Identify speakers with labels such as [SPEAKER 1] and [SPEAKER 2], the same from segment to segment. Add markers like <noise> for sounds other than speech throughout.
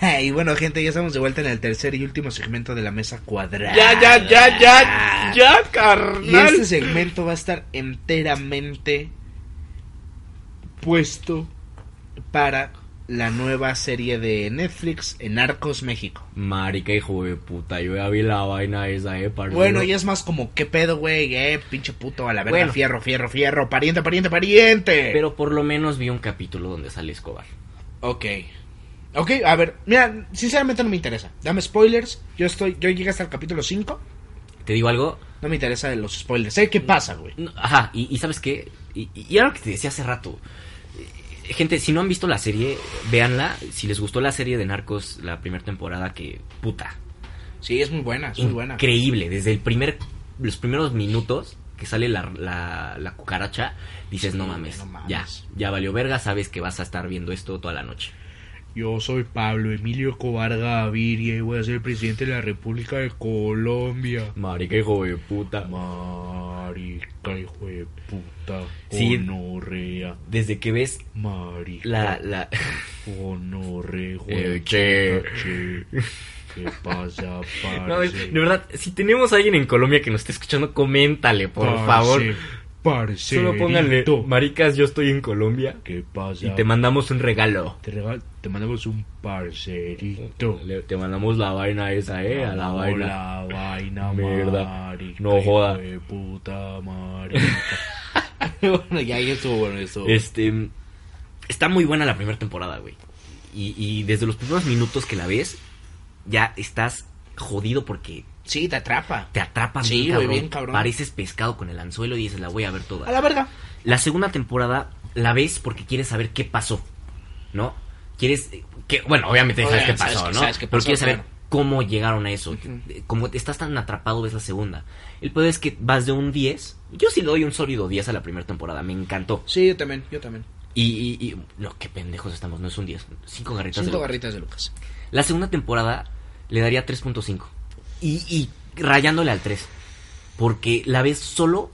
[SPEAKER 1] <laughs> y bueno, gente, ya estamos de vuelta en el tercer y último segmento de la mesa cuadrada.
[SPEAKER 2] Ya, ya, ya, ya, ya, carnal.
[SPEAKER 1] Y este segmento va a estar enteramente puesto para la nueva serie de Netflix en Arcos México.
[SPEAKER 2] Marica, hijo de puta, yo ya vi la vaina esa, eh, parcero.
[SPEAKER 1] Bueno, y es más como, ¿qué pedo, güey? Eh, pinche puto, a la verga,
[SPEAKER 2] Bueno.
[SPEAKER 1] fierro, fierro, fierro, pariente, pariente, pariente.
[SPEAKER 2] Pero por lo menos vi un capítulo donde sale Escobar.
[SPEAKER 1] Ok. Ok, a ver, mira, sinceramente no me interesa. Dame spoilers. Yo estoy, yo llegué hasta el capítulo 5.
[SPEAKER 2] ¿Te digo algo?
[SPEAKER 1] No me interesa de los spoilers. Sé qué pasa, güey.
[SPEAKER 2] No, Ajá, y, y ¿sabes qué? Y, y era lo que te decía hace rato. Eh, Gente, si no han visto la serie, véanla. Si les gustó la serie de Narcos, la primera temporada, que puta.
[SPEAKER 1] Sí, es muy buena, es muy buena.
[SPEAKER 2] Increíble. Desde el primer, los primeros minutos que sale la, la, la cucaracha, dices,
[SPEAKER 1] Sí,
[SPEAKER 2] no mames,
[SPEAKER 1] no mames.
[SPEAKER 2] ya, ya valió verga, sabes que vas a estar viendo esto toda la noche.
[SPEAKER 1] Yo soy Pablo Emilio Cobar Gaviria y voy a ser el presidente de la República de Colombia.
[SPEAKER 2] Marica, hijo de puta.
[SPEAKER 1] Marica, hijo de puta.
[SPEAKER 2] Sí.
[SPEAKER 1] Gonorrea.
[SPEAKER 2] Desde que ves
[SPEAKER 1] Marica.
[SPEAKER 2] la, la,
[SPEAKER 1] Gonorrea, hijo
[SPEAKER 2] Eh,
[SPEAKER 1] de
[SPEAKER 2] che.
[SPEAKER 1] puta, che. ¿Qué pasa, parce?
[SPEAKER 2] No, de verdad, si tenemos a alguien en Colombia que nos esté escuchando, coméntale, por
[SPEAKER 1] Parce,
[SPEAKER 2] favor.
[SPEAKER 1] Parcerito.
[SPEAKER 2] Solo pónganle, maricas, yo estoy en Colombia
[SPEAKER 1] ¿Qué pasa?
[SPEAKER 2] y te mandamos un regalo.
[SPEAKER 1] Te, regal- te mandamos un parcerito.
[SPEAKER 2] Le- te mandamos la vaina esa, eh, a la
[SPEAKER 1] No,
[SPEAKER 2] vaina.
[SPEAKER 1] La vaina,
[SPEAKER 2] Mierda. No joda.
[SPEAKER 1] de puta, marica. <laughs> bueno, ya, estuvo bueno eso.
[SPEAKER 2] Este, está muy buena la primera temporada, güey. Y, y desde los primeros minutos que la ves, ya estás jodido porque
[SPEAKER 1] Sí, te atrapa.
[SPEAKER 2] te atrapan
[SPEAKER 1] Sí,
[SPEAKER 2] bien, cabrón.
[SPEAKER 1] bien cabrón.
[SPEAKER 2] Pareces pescado con el anzuelo y dices, la voy a ver toda.
[SPEAKER 1] A la verga.
[SPEAKER 2] La segunda temporada la ves porque quieres saber qué pasó, ¿no? Quieres que bueno, obviamente sabes qué
[SPEAKER 1] sabes
[SPEAKER 2] pasó,
[SPEAKER 1] que-
[SPEAKER 2] ¿no?
[SPEAKER 1] sabes qué
[SPEAKER 2] Pero quieres saber cómo llegaron a eso.
[SPEAKER 1] Ujú.
[SPEAKER 2] Como estás tan atrapado ves la segunda. El peor es que vas de un 10. Yo sí le doy un sólido 10 a la primera temporada, me encantó.
[SPEAKER 1] Sí, yo también, yo también.
[SPEAKER 2] Y, y, y- no, qué pendejos estamos, no es un 10, cinco garritas. de
[SPEAKER 1] Cinco
[SPEAKER 2] Lucas.
[SPEAKER 1] garritas de Lucas.
[SPEAKER 2] La segunda temporada le daría 3.5. Y, y rayándole al 3. Porque la ves solo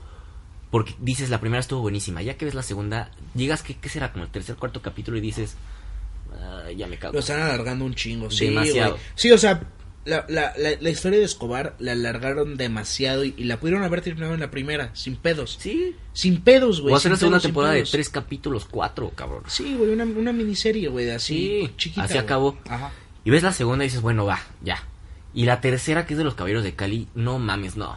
[SPEAKER 2] porque dices la primera estuvo buenísima. Ya que ves la segunda, llegas, que ¿qué será? Como el tercer, cuarto capítulo y dices, "Ah, ya me cago.
[SPEAKER 1] Lo están alargando un chingo. Sí,
[SPEAKER 2] Demasiado.
[SPEAKER 1] Sí, o sea, la, la, la, la historia de Escobar la alargaron demasiado y, y la pudieron haber terminado en la primera, sin pedos.
[SPEAKER 2] Sí.
[SPEAKER 1] Sin pedos, güey.
[SPEAKER 2] Voy a hacer
[SPEAKER 1] sin
[SPEAKER 2] la segunda temporada de tres capítulos, cuatro, cabrón.
[SPEAKER 1] Sí, güey, una, una miniserie, güey, así
[SPEAKER 2] Sí,
[SPEAKER 1] chiquita.
[SPEAKER 2] así acabó.
[SPEAKER 1] Ajá.
[SPEAKER 2] Y ves la segunda y dices, bueno, va, ya. Y la tercera, que es de los caballeros de Cali, no mames, no.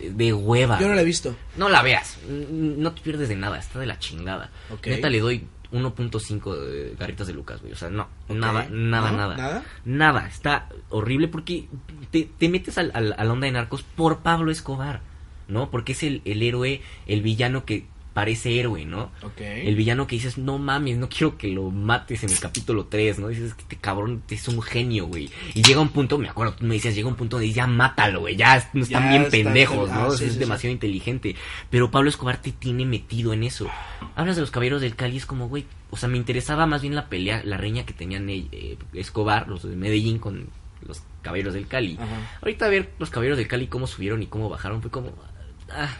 [SPEAKER 2] De, de hueva.
[SPEAKER 1] Yo no la he visto.
[SPEAKER 2] No la veas, no te pierdes de nada, está de la chingada.
[SPEAKER 1] Ok.
[SPEAKER 2] Neta le doy 1.5 de garritas de Lucas, güey. O sea, no, nada, nada,
[SPEAKER 1] ¿No?
[SPEAKER 2] nada.
[SPEAKER 1] ¿Nada?
[SPEAKER 2] Nada, está horrible porque te, te metes a la onda de narcos por Pablo Escobar, ¿no? Porque es el, el héroe, el villano que parece héroe, ¿no?
[SPEAKER 1] Ok.
[SPEAKER 2] El villano que dices, no mames, no quiero que lo mates en el capítulo 3, ¿no? Dices, que este cabrón es un genio, güey. Y llega un punto, me acuerdo, tú me decías, llega un punto donde dices, ya mátalo, güey, ya no están
[SPEAKER 1] Ya
[SPEAKER 2] bien
[SPEAKER 1] está-
[SPEAKER 2] pendejos, ¿no?
[SPEAKER 1] sí,
[SPEAKER 2] es
[SPEAKER 1] sí,
[SPEAKER 2] demasiado inteligente. Pero Pablo Escobar te tiene metido en eso. Hablas de los caballeros del Cali, es como, güey, o sea, me interesaba más bien la pelea, la reña que tenían eh, Escobar, los de Medellín con los caballeros del Cali.
[SPEAKER 1] Ajá.
[SPEAKER 2] Ahorita ver los caballeros del Cali cómo subieron y cómo bajaron fue como, ah,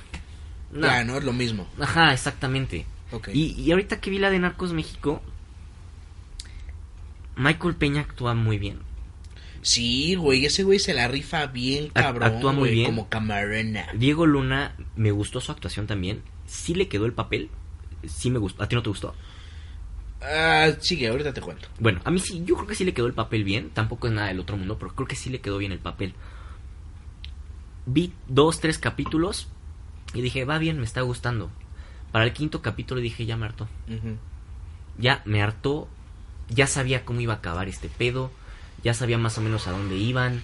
[SPEAKER 2] no.
[SPEAKER 1] Ya, no es lo mismo.
[SPEAKER 2] Ajá, exactamente.
[SPEAKER 1] Ok.
[SPEAKER 2] Y, y ahorita que vi la de Narcos México, Michael Peña actúa muy bien.
[SPEAKER 1] Sí, güey, ese güey se la rifa bien cabrón.
[SPEAKER 2] actúa muy
[SPEAKER 1] güey,
[SPEAKER 2] bien.
[SPEAKER 1] Como camarena.
[SPEAKER 2] Diego Luna, me gustó su actuación también. Sí le quedó el papel. Sí me gustó. ¿A ti no te gustó?
[SPEAKER 1] Ah, sigue, ahorita te cuento.
[SPEAKER 2] Bueno, a mí sí, yo creo que sí le quedó el papel bien. Tampoco es nada del otro mundo, pero creo que sí le quedó bien el papel. Vi dos, tres capítulos y dije, va bien, me está gustando. Para el quinto capítulo dije, ya me hartó.
[SPEAKER 1] Ujú.
[SPEAKER 2] ya me hartó, ya sabía cómo iba a acabar este pedo, ya sabía más o menos a dónde iban,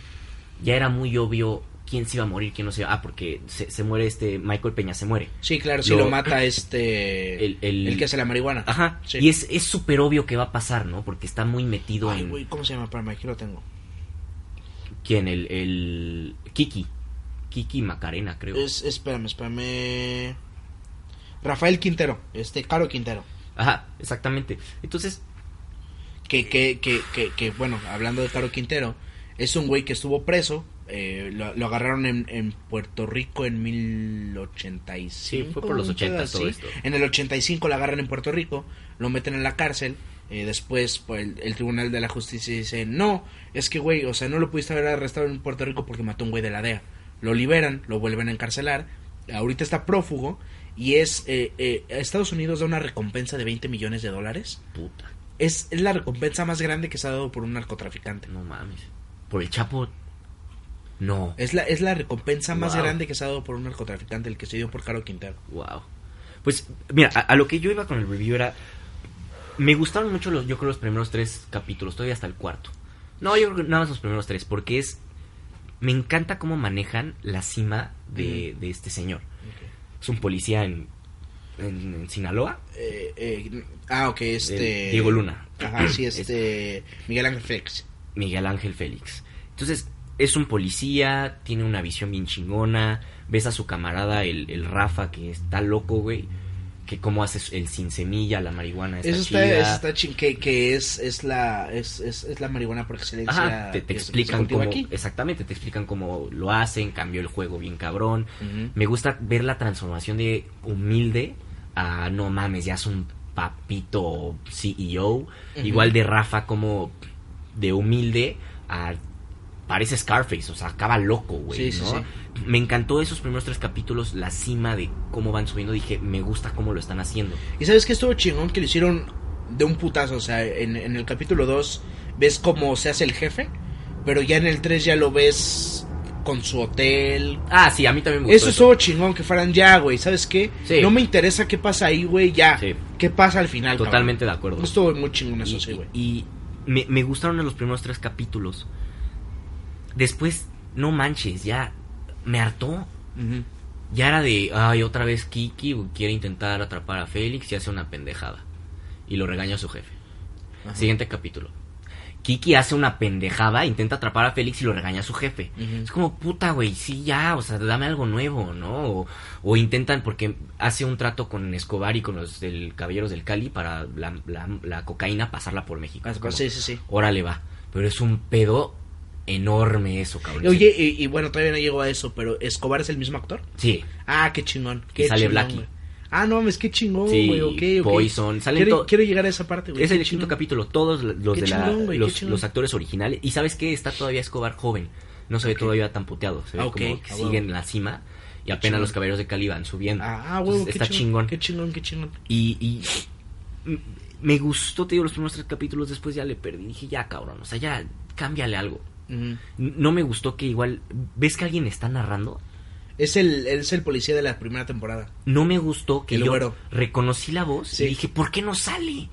[SPEAKER 2] ya era muy obvio quién se iba a morir, quién no se iba Ah, porque se, se muere este, Michael Peña se muere.
[SPEAKER 1] Sí, claro, si
[SPEAKER 2] Lo-
[SPEAKER 1] lo, mata este.
[SPEAKER 2] El- el-
[SPEAKER 1] que hace la marihuana.
[SPEAKER 2] Ajá,
[SPEAKER 1] Sí.
[SPEAKER 2] y es es súper obvio que va a pasar, ¿no? Porque está muy metido
[SPEAKER 1] Ay,
[SPEAKER 2] en...
[SPEAKER 1] güey, ¿cómo se llama? Espérame, aquí lo tengo.
[SPEAKER 2] ¿Quién? El, el... Kiki. Kiki Macarena, creo.
[SPEAKER 1] Es, espérame, espérame. Rafael Quintero, este, Caro Quintero.
[SPEAKER 2] Ajá, exactamente. Entonces,
[SPEAKER 1] Que, que, que, que, que, bueno, hablando de Caro Quintero, es un güey que estuvo preso. eh, lo, lo agarraron en, en Puerto Rico en 1085.
[SPEAKER 2] Sí, fue por los
[SPEAKER 1] un pedo
[SPEAKER 2] 80 todo esto.
[SPEAKER 1] En el 85 lo agarran en Puerto Rico, lo meten en la cárcel Eh, después, pues, el, el Tribunal de la Justicia dice, no, es que, güey, o sea, no lo pudiste haber arrestado en Puerto Rico porque mató a un güey de la DEA. Lo liberan, lo vuelven a encarcelar. Ahorita está prófugo y es... Eh, eh, Estados Unidos da una recompensa de 20 millones de dólares.
[SPEAKER 2] Puta.
[SPEAKER 1] Es, es la recompensa más grande que se ha dado por un narcotraficante.
[SPEAKER 2] No mames. Por el Chapo. No.
[SPEAKER 1] Es la, es la recompensa más grande que se ha dado por un narcotraficante, el que se dio por Caro Quintero.
[SPEAKER 2] Wow. Pues, mira, a, a lo que yo iba con el review era. Me gustaron mucho los, yo creo, los primeros tres capítulos, todavía hasta el cuarto. No, yo creo que nada más los primeros tres, porque es. Me encanta cómo manejan la cima de, de este señor. Es un policía en, en, en Sinaloa.
[SPEAKER 1] Eh, eh, ah, ok, este...
[SPEAKER 2] Eh, Diego Luna.
[SPEAKER 1] Ajá, sí, este... Miguel Ángel Félix.
[SPEAKER 2] Miguel Ángel Félix. Entonces, es un policía, tiene una visión bien chingona. Ves a su camarada, el, el Rafa, que está loco, güey. Que cómo hace el sin semilla, la marihuana. Está
[SPEAKER 1] Eso está,
[SPEAKER 2] chida.
[SPEAKER 1] eso está chin- que, que es, es la es, es, es la marihuana por excelencia.
[SPEAKER 2] Ajá, te, explican cómo,
[SPEAKER 1] aquí.
[SPEAKER 2] exactamente, te explican cómo lo hacen, cambió el juego bien cabrón. Me gusta ver la transformación de humilde a no mames, ya es un papito CEO. Igual de Rafa como de humilde a parece Scarface, o sea, acaba loco, güey,
[SPEAKER 1] Sí,
[SPEAKER 2] ¿no?
[SPEAKER 1] sí.
[SPEAKER 2] Me encantó esos primeros tres capítulos, la cima de cómo van subiendo, dije, me gusta cómo lo están haciendo.
[SPEAKER 1] Y sabes que estuvo chingón que lo hicieron de un putazo. O sea, en, en el capítulo 2 ves cómo se hace el jefe, pero ya en el 3 ya lo ves con su hotel.
[SPEAKER 2] Ah, sí, a mí también me gustó
[SPEAKER 1] Eso estuvo chingón que fueran ya, güey. ¿Sabes qué?
[SPEAKER 2] Sí.
[SPEAKER 1] No me interesa qué pasa ahí, güey, ya.
[SPEAKER 2] Sí.
[SPEAKER 1] ¿Qué pasa al final? cabrón?
[SPEAKER 2] Totalmente de acuerdo.
[SPEAKER 1] Estuvo muy chingón eso,
[SPEAKER 2] y,
[SPEAKER 1] sí, güey.
[SPEAKER 2] y me, me gustaron los primeros tres capítulos. Después, no manches, ya me hartó. Ya era de, ay, otra vez Kiki quiere intentar atrapar a Félix y hace una pendejada. Y lo regaña a su jefe.
[SPEAKER 1] Ajá.
[SPEAKER 2] Siguiente capítulo. Kiki hace una pendejada, intenta atrapar a Félix y lo regaña a su jefe. Es como, puta, güey, sí, ya, o sea, dame algo nuevo, ¿no? O, o intentan, porque hace un trato con Escobar y con los del Caballeros del Cali para la, la- la cocaína pasarla por México.
[SPEAKER 1] Ah,
[SPEAKER 2] como,
[SPEAKER 1] sí, sí, sí.
[SPEAKER 2] Órale, va. Pero es un pedo enorme eso, cabrón.
[SPEAKER 1] Oye, y, y bueno, todavía no llegó a eso, pero ¿Escobar es el mismo actor?
[SPEAKER 2] Sí,
[SPEAKER 1] Ah, qué chingón. Qué
[SPEAKER 2] sale
[SPEAKER 1] chingón,
[SPEAKER 2] Blackie.
[SPEAKER 1] Ah, no, es que chingón,
[SPEAKER 2] Sí,
[SPEAKER 1] güey, ok, ok.
[SPEAKER 2] Poison, salen
[SPEAKER 1] quiero, llegar a esa parte, güey.
[SPEAKER 2] es
[SPEAKER 1] qué
[SPEAKER 2] el quinto capítulo. Todos los
[SPEAKER 1] Qué
[SPEAKER 2] de la,
[SPEAKER 1] chingón, qué
[SPEAKER 2] los, actores originales. Y sabes qué? Está todavía Escobar joven. No se ve todavía tan puteado. Se ve
[SPEAKER 1] Ah,
[SPEAKER 2] como que
[SPEAKER 1] ah,
[SPEAKER 2] sigue
[SPEAKER 1] huevo.
[SPEAKER 2] en la cima. Y apenas
[SPEAKER 1] chingón.
[SPEAKER 2] los caballeros de Cali van subiendo.
[SPEAKER 1] Ah, güey, qué
[SPEAKER 2] está
[SPEAKER 1] chingón,
[SPEAKER 2] chingón.
[SPEAKER 1] Qué chingón, qué chingón.
[SPEAKER 2] Y, y me gustó, te digo, los primeros tres capítulos. Después ya le perdí. Dije, ya, cabrón. O sea, ya, cámbiale algo. No me gustó que igual. ¿Ves que alguien está narrando?
[SPEAKER 1] Es el, es el policía de la primera temporada.
[SPEAKER 2] No me gustó que
[SPEAKER 1] El
[SPEAKER 2] yo
[SPEAKER 1] güero.
[SPEAKER 2] reconocí la voz
[SPEAKER 1] Sí.
[SPEAKER 2] y dije, ¿por qué no sale?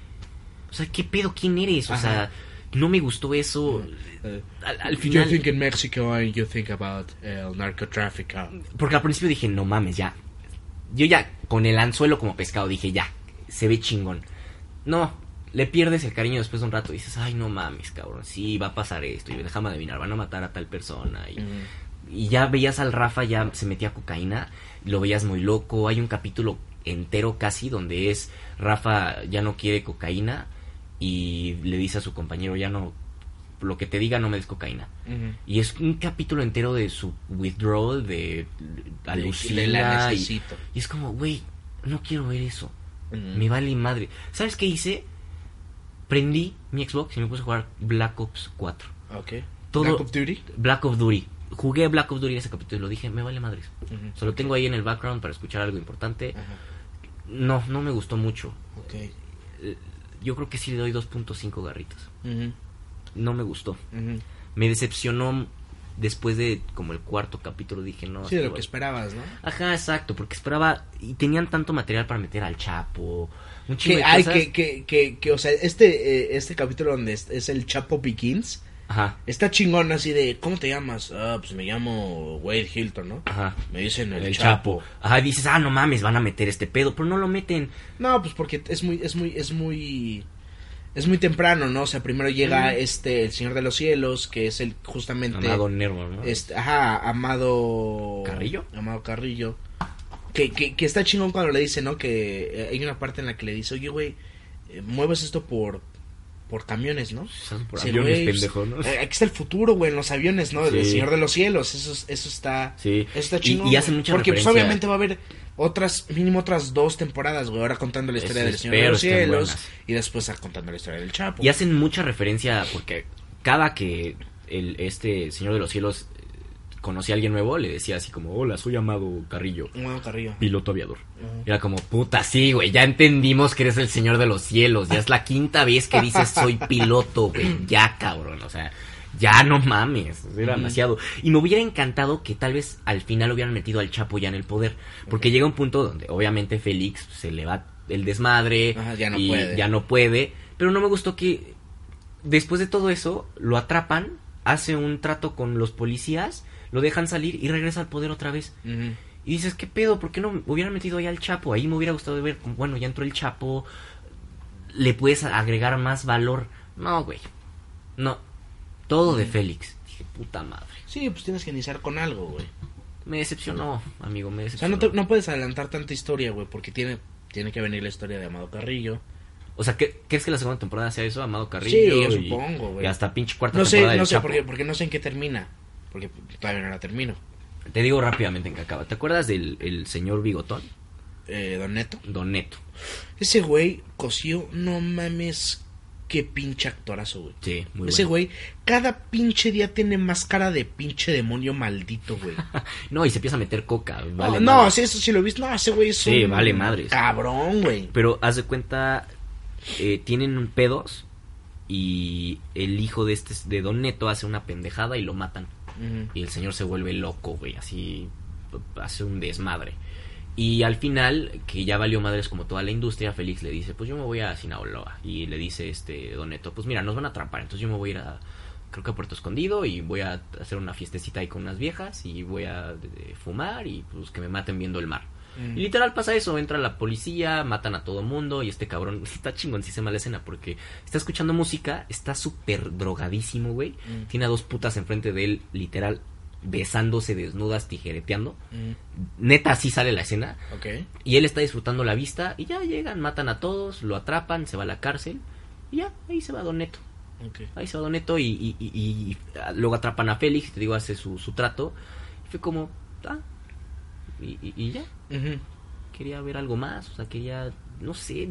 [SPEAKER 2] O sea, ¿qué pedo? ¿Quién eres? O
[SPEAKER 1] Ajá.
[SPEAKER 2] sea, no me gustó eso.
[SPEAKER 1] Eh,
[SPEAKER 2] Al, al
[SPEAKER 1] You
[SPEAKER 2] final,
[SPEAKER 1] think in Mexico and you think about el narcotráfico.
[SPEAKER 2] porque al principio dije, no mames, ya. Yo ya, con el anzuelo como pescado, dije, ya, se ve chingón. No, le pierdes el cariño después de un rato. Dices, ay, no mames, cabrón, sí, va a pasar esto. Y déjame adivinar, van a matar a tal persona. Y, y ya veías al Rafa, ya se metía cocaína, lo veías muy loco. Hay un capítulo entero casi donde es Rafa ya no quiere cocaína y le dice a su compañero, ya no, lo que te diga no me des cocaína. Y es un capítulo entero de su withdrawal, de alucina. Y, y es como, güey, no quiero ver eso. Me vale madre. ¿Sabes qué hice? Prendí mi Xbox y me puse a jugar Black Ops 4.
[SPEAKER 1] Ok.
[SPEAKER 2] Todo-
[SPEAKER 1] Black of Duty.
[SPEAKER 2] Black Ops Duty. Jugué Black Ops Duty en ese capítulo y lo dije, me vale madres. Solo tengo ahí en el background para escuchar algo importante. No, no me gustó mucho.
[SPEAKER 1] Ok.
[SPEAKER 2] Eh, Yo creo que sí le doy 2.5 garritas. No me gustó. Me decepcionó después de como el cuarto capítulo. Dije, no.
[SPEAKER 1] Sí, de lo que esperabas, ¿no?
[SPEAKER 2] Ajá, exacto, porque esperaba y tenían tanto material para meter al Chapo, un chingo
[SPEAKER 1] Que,
[SPEAKER 2] de
[SPEAKER 1] ay, que, que, que, que, o sea, este, eh, este capítulo donde es, es el Chapo Begins,
[SPEAKER 2] Ajá,
[SPEAKER 1] está chingón así de, ¿cómo te llamas? Ah, pues me llamo Wade Hilton, ¿no?
[SPEAKER 2] ajá.
[SPEAKER 1] Me dicen el,
[SPEAKER 2] El,
[SPEAKER 1] Chapo.
[SPEAKER 2] Chapo. Ajá, dices, ah, no mames, van a meter este pedo, pero no lo meten.
[SPEAKER 1] No, pues porque es muy, es muy, es muy, es muy temprano, ¿no? O sea, primero llega
[SPEAKER 2] Mm.
[SPEAKER 1] este, el Señor de los Cielos, que es el, justamente,
[SPEAKER 2] Amado Nervo, ¿no?
[SPEAKER 1] este, ajá, Amado
[SPEAKER 2] ¿Carrillo?
[SPEAKER 1] Amado Carrillo. Que, que, que está chingón cuando le dice, ¿no? Que eh, hay una parte en la que le dice, oye, güey, eh, mueves esto por, por camiones, ¿no?
[SPEAKER 2] Por
[SPEAKER 1] Sí,
[SPEAKER 2] aviones,
[SPEAKER 1] güey, pues,
[SPEAKER 2] pendejo, ¿no?
[SPEAKER 1] eh, aquí está el futuro, güey, en los aviones, ¿no? El
[SPEAKER 2] Sí.
[SPEAKER 1] Señor de los Cielos, eso, es- eso está...
[SPEAKER 2] Sí.
[SPEAKER 1] Eso está
[SPEAKER 2] Y-
[SPEAKER 1] chingón.
[SPEAKER 2] y hacen
[SPEAKER 1] güey.
[SPEAKER 2] mucha
[SPEAKER 1] Porque pues, obviamente va a haber otras, mínimo otras dos temporadas, güey, ahora contando la historia
[SPEAKER 2] Eso
[SPEAKER 1] del Señor de los Cielos
[SPEAKER 2] buenas.
[SPEAKER 1] y después contando la historia del Chapo.
[SPEAKER 2] Y hacen mucha referencia porque cada que el, este señor de los cielos conocía a alguien nuevo, le decía así como, hola, soy Amado Carrillo,
[SPEAKER 1] Bueno, Carrillo.
[SPEAKER 2] piloto aviador. Era como, puta, sí, güey, ya entendimos que eres el señor de los cielos. Ya es la quinta vez que dices soy piloto, güey. Ya, cabrón. O sea, ya no mames. Era demasiado. Y me hubiera encantado que tal vez al final hubieran metido al Chapo ya en el poder. Porque llega un punto donde obviamente Félix se le va el desmadre.
[SPEAKER 1] Ajá, ya no
[SPEAKER 2] y
[SPEAKER 1] puede.
[SPEAKER 2] ya no puede. Pero no me gustó que después de todo eso lo atrapan, hace un trato con los policías, lo dejan salir y regresa al poder otra vez. Y dices, ¿qué pedo? ¿Por qué no me hubieran metido ahí al Chapo? Ahí me hubiera gustado ver, bueno, ya entró el Chapo, le puedes agregar más valor. No, güey. No. Todo de. Félix. Dije, puta madre.
[SPEAKER 1] Sí, pues tienes que iniciar con algo, güey.
[SPEAKER 2] Me decepcionó, amigo, me
[SPEAKER 1] O sea,
[SPEAKER 2] decepcionó.
[SPEAKER 1] no, te- no puedes adelantar tanta historia, güey, porque tiene, tiene que venir la historia de Amado Carrillo.
[SPEAKER 2] O sea, ¿qué- ¿crees que la segunda temporada sea eso? Amado Carrillo.
[SPEAKER 1] Sí, yo
[SPEAKER 2] y-
[SPEAKER 1] supongo, güey.
[SPEAKER 2] Y hasta pinche cuarta
[SPEAKER 1] No sé,
[SPEAKER 2] temporada
[SPEAKER 1] no sé,
[SPEAKER 2] Chapo.
[SPEAKER 1] porque, porque no sé en qué termina. Porque todavía no la termino.
[SPEAKER 2] Te digo rápidamente en qué acaba. ¿Te acuerdas del el señor Bigotón?
[SPEAKER 1] Eh, Don Neto.
[SPEAKER 2] Don Neto.
[SPEAKER 1] Ese güey cosió, no mames, qué pinche actorazo, güey.
[SPEAKER 2] Sí, muy
[SPEAKER 1] Ese
[SPEAKER 2] bueno.
[SPEAKER 1] güey, cada pinche día tiene más cara de pinche demonio maldito, güey. <laughs>
[SPEAKER 2] No, y se empieza a meter coca.
[SPEAKER 1] no,
[SPEAKER 2] Vale
[SPEAKER 1] no,
[SPEAKER 2] madre.
[SPEAKER 1] sí, eso sí lo he visto. No, ese güey es
[SPEAKER 2] Sí,
[SPEAKER 1] un
[SPEAKER 2] vale madres.
[SPEAKER 1] Cabrón, güey.
[SPEAKER 2] Pero haz de cuenta, eh, tienen pedos y el hijo de este de Don Neto hace una pendejada y lo matan. Y el señor se vuelve loco, güey, así hace un desmadre. Y al final, que ya valió madres como toda la industria, Félix le dice, pues yo me voy a Sinaloa. Y le dice este Don Neto, pues mira, nos van a atrapar, entonces yo me voy a ir a, creo que a Puerto Escondido y voy a hacer una fiestecita ahí con unas viejas y voy a eh, fumar y pues que me maten viendo el mar.
[SPEAKER 1] Mm.
[SPEAKER 2] Y literal pasa eso, entra la policía, matan a todo mundo y este cabrón <laughs> está chingoncísima la escena porque está escuchando música, está súper drogadísimo, güey.
[SPEAKER 1] Mm.
[SPEAKER 2] Tiene a dos putas enfrente de él, literal, besándose desnudas, tijereteando.
[SPEAKER 1] Mm.
[SPEAKER 2] Neta, así sale la escena. Y él está disfrutando la vista y ya llegan, matan a todos, lo atrapan, se va a la cárcel y ya, ahí se va Don Neto.
[SPEAKER 1] Ok.
[SPEAKER 2] Ahí se va Don Neto y, y- y- y luego atrapan a Félix, te digo, hace su, su trato. Y fue como, ah, y- y- y ya Quería ver algo más, o sea, quería, no sé,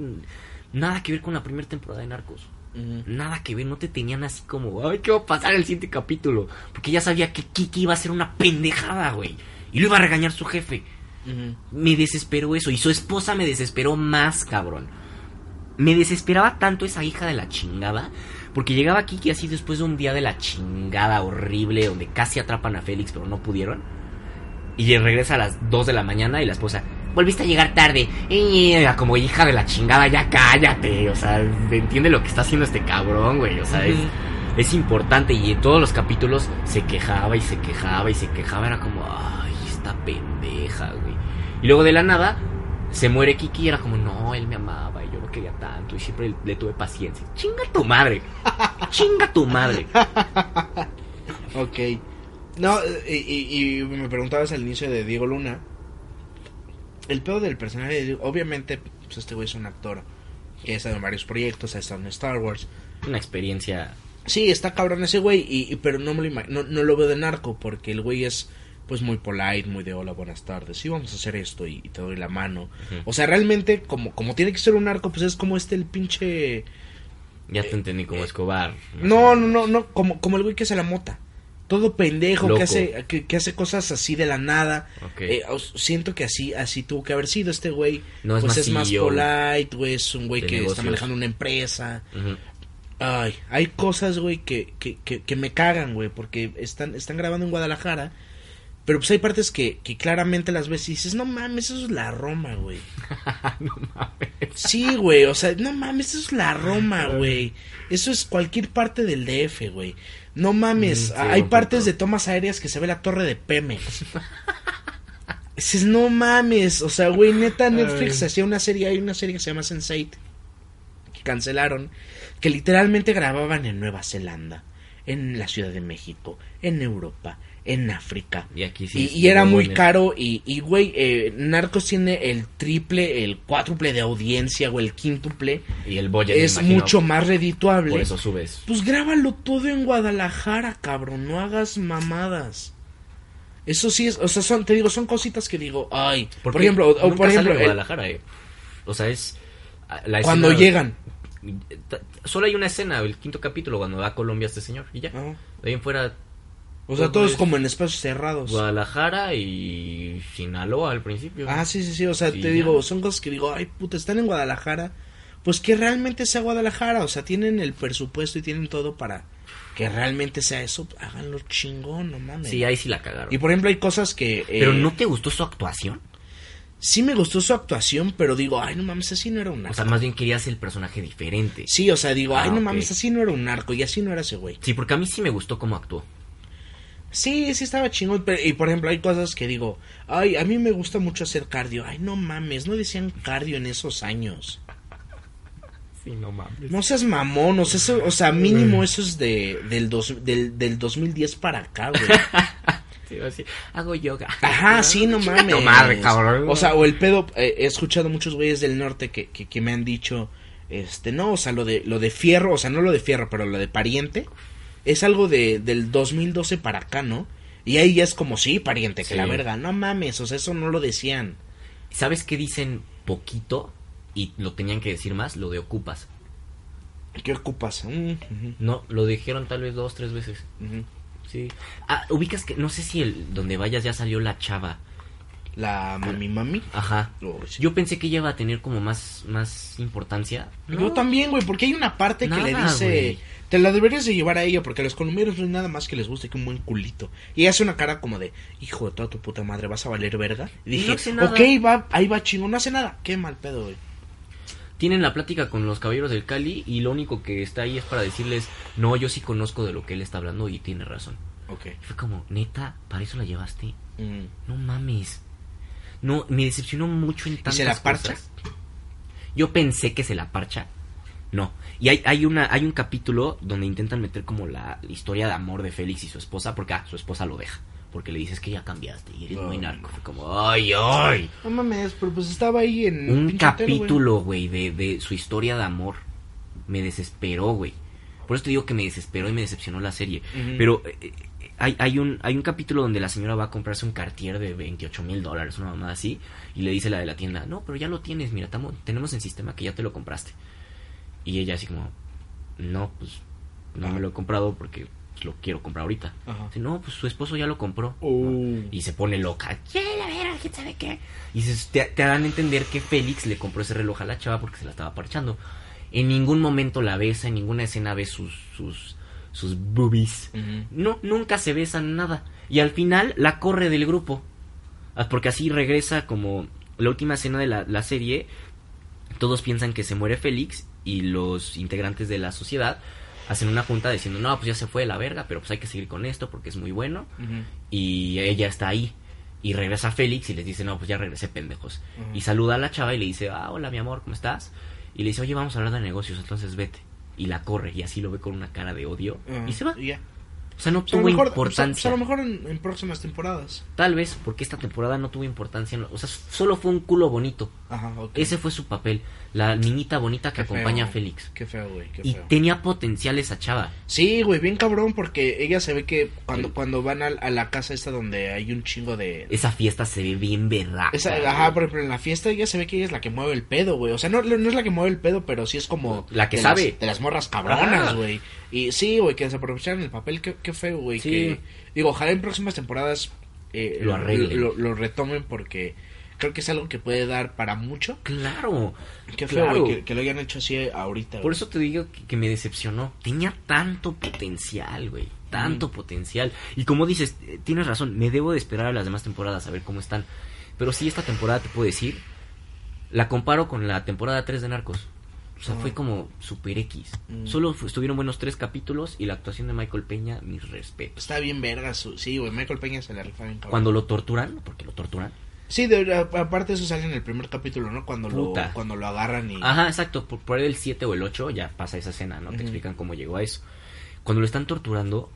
[SPEAKER 2] nada que ver con la primera temporada de Narcos. Nada que ver, no te tenían así como, ay, ¿qué va a pasar el siguiente capítulo? Porque ya sabía que Kiki iba a ser una pendejada, güey. Y lo iba a regañar su jefe. Me desesperó eso. Y su esposa me desesperó más, cabrón. Me desesperaba tanto esa hija de la chingada. Porque llegaba Kiki así después de un día de la chingada horrible, donde casi atrapan a Félix, pero no pudieron. Y regresa a las 2 de la mañana y la esposa, volviste a llegar tarde. Y era como hija de la chingada, ya cállate. O sea, entiende lo que está haciendo este cabrón, güey. O sea, es, importante. Y en todos los capítulos se quejaba y se quejaba y se quejaba. Era como, ay, esta pendeja, güey. Y luego de la nada se muere Kiki y era como, no, él me amaba y yo lo quería tanto y siempre le tuve paciencia. Chinga tu madre. Chinga tu madre. <laughs>
[SPEAKER 1] Ok. No, y, y- y me preguntabas al inicio de Diego Luna. El pedo del personaje, de Diego- obviamente, pues este güey es un actor que ha estado en varios proyectos, ha estado en Star Wars.
[SPEAKER 2] Una experiencia.
[SPEAKER 1] Sí, está cabrón ese güey, y, y- pero no me lo no, no lo veo de narco, porque el güey es pues muy polite, muy de hola, buenas tardes, sí vamos a hacer esto y, y te doy la mano. O sea, realmente, como, como tiene que ser un narco, pues es como este el pinche...
[SPEAKER 2] Ya te entendí como Escobar.
[SPEAKER 1] No, no, no, no, como, como el güey que se la mota. Todo pendejo,
[SPEAKER 2] Loco.
[SPEAKER 1] que hace, que, que hace cosas así de la nada. Eh, siento que así, así tuvo que haber sido este güey.
[SPEAKER 2] No, es
[SPEAKER 1] pues
[SPEAKER 2] más
[SPEAKER 1] es más
[SPEAKER 2] CEO
[SPEAKER 1] polite, güey, es un güey que está manejando una empresa. Ay, hay cosas, güey, que, que, que, que me cagan, güey, porque están, están grabando en Guadalajara. Pero pues hay partes que, que claramente las ves y dices, no mames, eso es la Roma, güey. <laughs>
[SPEAKER 2] no mames.
[SPEAKER 1] Sí, güey, o sea, no mames, eso es la Roma, güey. Eso es cualquier parte del DF, güey. No mames,
[SPEAKER 2] Mm, sí,
[SPEAKER 1] hay partes de tomas aéreas que se ve la torre de Pemex. <laughs> Dices, no mames, o sea, güey, neta Netflix
[SPEAKER 2] Ay.
[SPEAKER 1] hacía una serie, hay una serie que se llama Sense8 que cancelaron, que literalmente grababan en Nueva Zelanda, en la Ciudad de México, en Europa, en África.
[SPEAKER 2] Y aquí sí.
[SPEAKER 1] Y, y era muy caro y, y güey, eh, Narcos tiene el triple, el cuádruple de audiencia o el quíntuple.
[SPEAKER 2] Y el me
[SPEAKER 1] es
[SPEAKER 2] imagino,
[SPEAKER 1] mucho más redituable.
[SPEAKER 2] Por eso subes.
[SPEAKER 1] Pues grábalo todo en Guadalajara, cabrón, no hagas mamadas. Eso sí es, o sea, son, te digo, son cositas que digo, ay, por, ejemplo, o-
[SPEAKER 2] nunca
[SPEAKER 1] por ejemplo, el-
[SPEAKER 2] Guadalajara, eh. O sea, es. ah, La
[SPEAKER 1] cuando llegan.
[SPEAKER 2] Solo hay una escena, el quinto capítulo, cuando va a Colombia este señor. Y ya.
[SPEAKER 1] Ajá.
[SPEAKER 2] De ahí en fuera,
[SPEAKER 1] O sea,
[SPEAKER 2] Todo
[SPEAKER 1] todos
[SPEAKER 2] es-
[SPEAKER 1] como en espacios cerrados.
[SPEAKER 2] Guadalajara y Sinaloa al principio.
[SPEAKER 1] Ah, sí, sí, sí, o sea,
[SPEAKER 2] Sí,
[SPEAKER 1] te
[SPEAKER 2] ya.
[SPEAKER 1] digo, son cosas que digo, ay, puta, están en Guadalajara. Pues que realmente sea Guadalajara, o sea, tienen el presupuesto y tienen todo para que realmente sea eso, háganlo chingón, no mames.
[SPEAKER 2] Sí, ahí sí la cagaron.
[SPEAKER 1] Y por ejemplo, hay cosas que... eh,
[SPEAKER 2] Pero ¿no te gustó su actuación?
[SPEAKER 1] Sí me gustó su actuación, pero digo, ay, no mames, así no era un narco.
[SPEAKER 2] O sea, más bien querías el personaje diferente.
[SPEAKER 1] Sí, o sea, digo,
[SPEAKER 2] Ah,
[SPEAKER 1] ay, no
[SPEAKER 2] ok.
[SPEAKER 1] mames, así no era un narco y así no era ese güey.
[SPEAKER 2] Sí, porque a mí sí me gustó cómo actuó.
[SPEAKER 1] Sí, sí estaba chingón, pero, y por ejemplo, hay cosas que digo, ay, a mí me gusta mucho hacer cardio. Ay, no mames, no decían cardio en esos años.
[SPEAKER 2] Sí, no mames.
[SPEAKER 1] No seas mamón, o sea, eso- o sea mínimo eso es de, del, dos, del, del 2010 para acá, güey. <laughs>
[SPEAKER 2] Sí, así, hago yoga.
[SPEAKER 1] Ajá, sí, no mames.
[SPEAKER 2] madre, cabrón.
[SPEAKER 1] O sea, o el pedo, eh, he escuchado muchos güeyes del norte que, que, que me han dicho, este, no, o sea, lo de, lo de fierro, o sea, no lo de fierro, pero lo de pariente, es algo de, del 2012 para acá, ¿no? Y ahí ya es como, sí, pariente, que
[SPEAKER 2] Sí.
[SPEAKER 1] la verga, no mames, o sea, eso no lo decían.
[SPEAKER 2] ¿Sabes qué dicen poquito? Y lo tenían que decir más, lo de ocupas.
[SPEAKER 1] ¿Qué ocupas? Mm,
[SPEAKER 2] No, lo dijeron tal vez dos, tres veces. Sí. Ah, ubicas que, no sé si el donde vayas ya salió la chava.
[SPEAKER 1] La mami mami.
[SPEAKER 2] Ajá.
[SPEAKER 1] Oh.
[SPEAKER 2] Yo pensé que ella iba a tener como más, más importancia.
[SPEAKER 1] Yo también, güey, porque hay una parte que le dice, te la deberías de llevar a ella, porque a los colombianos no hay nada más que les guste que un buen culito. Y hace una cara como de, hijo de toda tu puta madre, ¿vas a valer verga? Y dije,
[SPEAKER 2] No hace nada.
[SPEAKER 1] ok, va, ahí va chingón, no hace nada. Qué mal pedo, güey.
[SPEAKER 2] Tienen la plática con los caballeros del Cali y lo único que está ahí es para decirles, no, yo sí conozco de lo que él está hablando y tiene razón.
[SPEAKER 1] Ok.
[SPEAKER 2] Fue como, neta, ¿para eso la llevaste?
[SPEAKER 1] Mm.
[SPEAKER 2] No mames. No, me decepcionó mucho en tantas
[SPEAKER 1] se la parcha?
[SPEAKER 2] cosas. Yo pensé que se la parcha. No. Y hay, hay, una, hay un capítulo donde intentan meter como la, la historia de amor de Félix y su esposa, porque ah, su esposa lo deja. Porque le dices que ya cambiaste y eres muy narco. Fue como, ay, ay.
[SPEAKER 1] No mames, pero pues estaba ahí en...
[SPEAKER 2] Un capítulo, güey, de, de su historia de amor. Me desesperó, güey. Por eso te digo que me desesperó y me decepcionó la serie. Pero eh, hay, hay, un, hay un capítulo donde la señora va a comprarse un cartier de 28 mil dólares, una mamada así, y le dice la de la tienda, no, pero ya lo tienes, mira, tamo- tenemos en sistema que ya te lo compraste. Y ella así como, no, pues no me lo he comprado porque pues, lo quiero comprar ahorita. Dice, no, pues su esposo ya lo compró.
[SPEAKER 1] Oh.
[SPEAKER 2] Y se pone loca. "Ya, la verga, quién sabe qué. Y dices, te, te dan a entender que Félix le compró ese reloj a la chava porque se la estaba parchando. En ningún momento la besa, en ninguna escena sus, sus, sus boobies. No, nunca se besan nada. Y al final la corre del grupo. Ah, Porque así regresa como la última escena de la, la serie. Todos piensan que se muere Félix y los integrantes de la sociedad hacen una junta diciendo, no, pues ya se fue de la verga, pero pues hay que seguir con esto porque es muy bueno y ella está ahí. Y regresa Félix y les dice, no, pues ya regresé, pendejos. Y saluda a la chava y le dice, ah, hola, mi amor, ¿cómo estás? Y le dice, oye, vamos a hablar de negocios, entonces vete. Y la corre y así lo ve con una cara de odio. Y se va. O sea, no tuvo
[SPEAKER 1] mejor,
[SPEAKER 2] importancia.
[SPEAKER 1] o sea, a lo mejor en, en próximas temporadas.
[SPEAKER 2] Tal vez porque esta temporada no tuvo importancia. O sea, solo fue un culo bonito.
[SPEAKER 1] Ajá, ok.
[SPEAKER 2] Ese fue su papel. La niñita bonita que
[SPEAKER 1] Qué feo.
[SPEAKER 2] acompaña a Félix.
[SPEAKER 1] Qué feo, güey, qué
[SPEAKER 2] Y tenía potencial esa chava.
[SPEAKER 1] Sí, güey, bien cabrón, porque ella se ve que cuando,
[SPEAKER 2] Sí.
[SPEAKER 1] cuando van a, a la casa esta donde hay un chingo de...
[SPEAKER 2] Esa fiesta se ve bien.
[SPEAKER 1] Esa,
[SPEAKER 2] güey.
[SPEAKER 1] ajá, por ejemplo, en la fiesta ella se ve que ella es la que mueve el pedo, güey. O sea, no, no es la que mueve el pedo, pero sí es como...
[SPEAKER 2] La que
[SPEAKER 1] de
[SPEAKER 2] sabe.
[SPEAKER 1] Las, de las morras cabronas,
[SPEAKER 2] Ah.
[SPEAKER 1] Y sí, güey, que desaprovecharon el papel, qué, qué feo, güey.
[SPEAKER 2] Sí.
[SPEAKER 1] Que, digo, ojalá en próximas temporadas eh,
[SPEAKER 2] Lo arreglen.
[SPEAKER 1] Lo, lo retomen porque creo que es algo que puede dar para mucho.
[SPEAKER 2] Claro.
[SPEAKER 1] Qué feo,
[SPEAKER 2] Claro.
[SPEAKER 1] güey, que, que lo hayan hecho así ahorita.
[SPEAKER 2] Por eso te digo que, que me decepcionó. Tenía tanto potencial, güey. Tanto potencial. Y como dices, eh, tienes razón, me debo de esperar a las demás temporadas a ver cómo están. Pero sí, esta temporada te puedo decir, la comparo con la temporada 3 de Narcos. O sea, fue como super X.
[SPEAKER 1] Mm.
[SPEAKER 2] Solo estuvieron buenos tres capítulos y la actuación de Michael Peña, mis respetos.
[SPEAKER 1] Está bien verga, su- sí, güey, Michael Peña se la rifa bien cabrón.
[SPEAKER 2] Cuando lo torturan, porque lo torturan.
[SPEAKER 1] Sí, de- aparte eso sale en el primer capítulo, ¿no? Cuando lo cuando lo agarran y...
[SPEAKER 2] Ajá, exacto. Por, por ahí el 7 o el 8 ya pasa esa escena, ¿no? Te explican cómo llegó a eso. Cuando lo están torturando,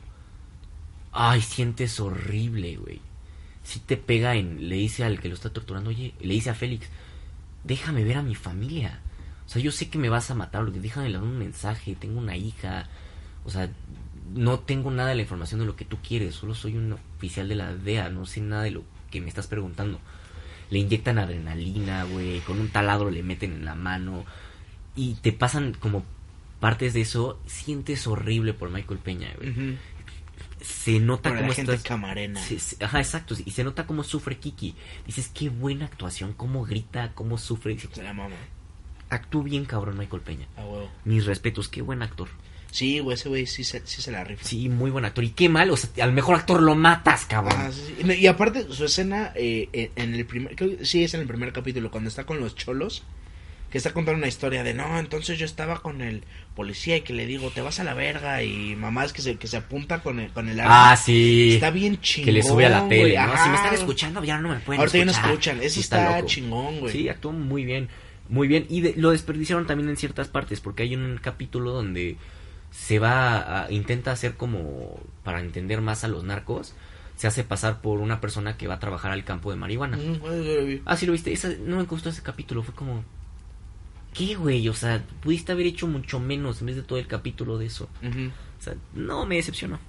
[SPEAKER 2] Ay, sientes horrible, güey. Si te pega en... Le dice al que lo está torturando, oye, le dice a Félix, déjame ver a mi familia. O sea, yo sé que me vas a matar, lo que déjame dar un mensaje, tengo una hija. O sea, no tengo nada de la información de lo que tú quieres, solo soy un oficial de la DEA, no sé nada de lo que me estás preguntando. Le inyectan adrenalina, güey, con un taladro le meten en la mano y te pasan como partes de eso, sientes horrible por Michael Peña, güey. Se nota
[SPEAKER 1] gente
[SPEAKER 2] estás...
[SPEAKER 1] camarena.
[SPEAKER 2] se- se- ajá, exacto, y se nota cómo sufre Kiki. Dices, qué buena actuación, cómo grita, cómo sufre.
[SPEAKER 1] Se la mama.
[SPEAKER 2] Actúa bien cabrón Michael Peña.
[SPEAKER 1] A huevo.
[SPEAKER 2] Mis respetos, qué buen actor.
[SPEAKER 1] Sí, güey, ese güey sí se, sí se la rifa.
[SPEAKER 2] Sí, muy buen actor. Y qué mal, o sea, al mejor actor lo matas, cabrón.
[SPEAKER 1] Ah, sí, sí. Y aparte, su escena eh, en- en el primer. Creo que sí, es en el primer capítulo, cuando está con los cholos. Que está contando una historia de no, entonces yo estaba con el policía y que le digo, te vas a la verga. Y mamás que se, que se apunta con el, con el arma.
[SPEAKER 2] Ah, sí.
[SPEAKER 1] Está bien chingón.
[SPEAKER 2] que le sube a la tele. ¿no? Si me están escuchando, ya no me pueden
[SPEAKER 1] Ahorita ya no
[SPEAKER 2] escuchar.
[SPEAKER 1] escuchan. Ese está, chingón, güey.
[SPEAKER 2] Sí, actuó muy bien. Muy bien. Y de- lo desperdiciaron también en ciertas partes, porque hay un capítulo donde se va a, intenta hacer como para entender más a los narcos, se hace pasar por una persona que va a trabajar al campo de marihuana.
[SPEAKER 1] Mm.
[SPEAKER 2] Ah, sí lo viste. Esa, no me gustó ese capítulo. Fue como. ¿Qué, güey? O sea, pudiste haber hecho mucho menos en vez de todo el capítulo de eso. O sea, no me decepcionó.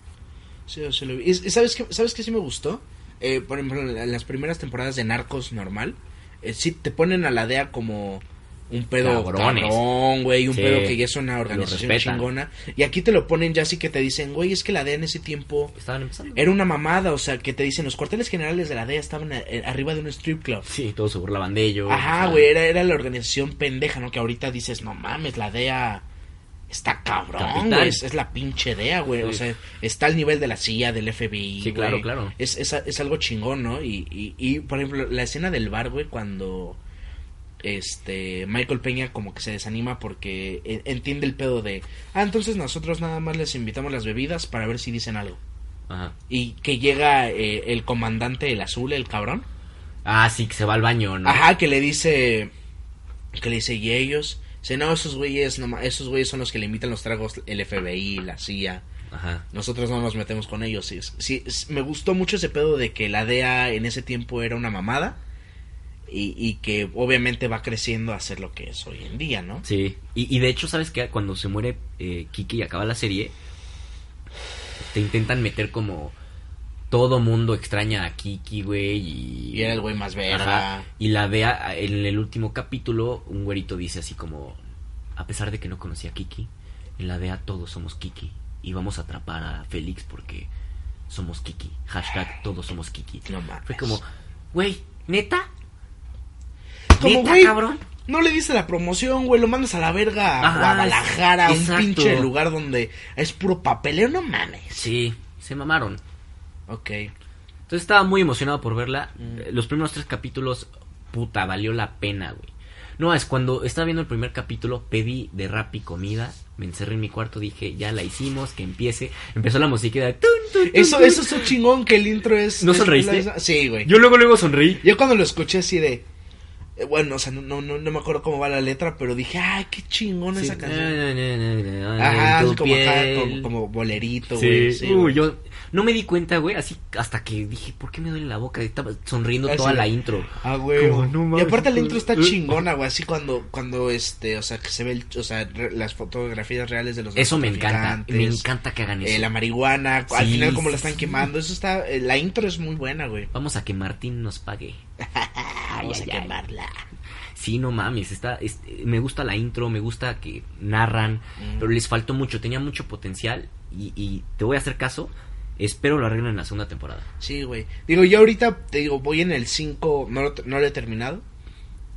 [SPEAKER 1] Sí, sí lo vi. Y- ¿Sabes qué, ¿Sabes qué sí me gustó? Eh, por ejemplo, en las primeras temporadas de Narcos normal, eh, sí te ponen a la DEA como un pedo
[SPEAKER 2] Cabrones.
[SPEAKER 1] cabrón, güey, un
[SPEAKER 2] Sí.
[SPEAKER 1] pedo que ya es una organización chingona. Y aquí te lo ponen ya así que te dicen, güey, es que la DEA en ese tiempo
[SPEAKER 2] Estaban empezando.
[SPEAKER 1] era una mamada, o sea, que te dicen, los cuarteles generales de la DEA estaban eh, arriba de un strip club.
[SPEAKER 2] Sí, todos se burlaban de ellos.
[SPEAKER 1] Ajá, güey, era, era la organización pendeja, ¿no? Que ahorita dices, no mames, la DEA está cabrón, güey. Es, es la pinche DEA, güey. O sea, está al nivel de la CIA, del FBI.
[SPEAKER 2] Sí, claro, claro.
[SPEAKER 1] Es, es, es algo chingón, ¿no? Y, y, y, por ejemplo, la escena del bar, güey, cuando este Michael Peña como que se desanima porque e- entiende el pedo de, ah, entonces nosotros nada más les invitamos las bebidas para ver si dicen algo.
[SPEAKER 2] Ajá.
[SPEAKER 1] Y que llega eh, el comandante, el azul, el cabrón.
[SPEAKER 2] Ah, sí, que se va al baño, ¿no?
[SPEAKER 1] Ajá, que le dice. Que le dice, y ellos. Dice, no, esos güeyes, no, esos güeyes son los que le invitan los tragos, el FBI, la CIA.
[SPEAKER 2] Ajá.
[SPEAKER 1] Nosotros no nos metemos con ellos. Sí, me gustó mucho ese pedo de que la DEA en ese tiempo era una mamada. Y, y que obviamente va creciendo a ser lo que es hoy en día, ¿no?
[SPEAKER 2] Sí. Y, y de hecho, ¿sabes qué? Cuando se muere eh, Kiki y acaba la serie, te intentan meter como. Todo mundo extraña a Kiki, güey. Y,
[SPEAKER 1] Y era el güey más verga.
[SPEAKER 2] Y la vea en el último capítulo, un güerito dice así como, a pesar de que no conocía a Kiki, en la DEA todos somos Kiki y vamos a atrapar a Félix porque somos Kiki. Hashtag todos somos Kiki.
[SPEAKER 1] No mames.
[SPEAKER 2] Fue como, güey, ¿neta?
[SPEAKER 1] Como,
[SPEAKER 2] ¿Neta, cabrón?
[SPEAKER 1] No le diste la promoción, güey. Lo mandas a la verga a Guadalajara, a un pinche lugar donde es puro papeleo. No mames.
[SPEAKER 2] Sí, se mamaron.
[SPEAKER 1] Ok.
[SPEAKER 2] Entonces estaba muy emocionado por verla.
[SPEAKER 1] Mm.
[SPEAKER 2] Los primeros tres capítulos, puta, valió la pena, güey. No, es cuando estaba viendo el primer capítulo, pedí de rap y comida, me encerré en mi cuarto, dije, ya la hicimos, que empiece. Empezó la música de... tun, tun, tun,
[SPEAKER 1] Eso, eso es un chingón que el intro es.
[SPEAKER 2] ¿No
[SPEAKER 1] es-
[SPEAKER 2] sonreíste?
[SPEAKER 1] Sí, güey.
[SPEAKER 2] Yo luego, luego sonreí.
[SPEAKER 1] Yo cuando lo escuché así de. eh, Bueno, o sea, no, no, no, me acuerdo cómo va la letra, pero dije, ay, qué chingón
[SPEAKER 2] Sí.
[SPEAKER 1] esa canción. Ajá, como, acá, como, como bolerito,
[SPEAKER 2] Sí,
[SPEAKER 1] güey. Sí,
[SPEAKER 2] Uy,
[SPEAKER 1] güey.
[SPEAKER 2] yo no me di cuenta, güey, así hasta que dije, ¿por qué me duele la boca? Estaba sonriendo
[SPEAKER 1] Así
[SPEAKER 2] toda la intro.
[SPEAKER 1] Ah, güey.
[SPEAKER 2] Como, no
[SPEAKER 1] y aparte la intro está chingona, güey. Así cuando, cuando este, o sea, que se ve, el, o sea, re- las fotografías reales de los
[SPEAKER 2] Eso me encanta, me encanta que hagan eso.
[SPEAKER 1] eh, la marihuana, al final como la están
[SPEAKER 2] sí.
[SPEAKER 1] quemando. Eso está, eh, la intro es muy buena, güey.
[SPEAKER 2] Vamos a que Martín nos pague. <laughs>
[SPEAKER 1] Vamos
[SPEAKER 2] ay,
[SPEAKER 1] a
[SPEAKER 2] ay.
[SPEAKER 1] quemarla.
[SPEAKER 2] Sí, no mames, está, es- me gusta la intro, me gusta que narran,
[SPEAKER 1] Mm.
[SPEAKER 2] pero les faltó mucho, tenía mucho potencial y, y te voy a hacer caso, espero lo arreglen en la segunda temporada.
[SPEAKER 1] Sí, güey. Digo, yo ahorita, te digo, voy en el 5, no, lo- no lo he terminado.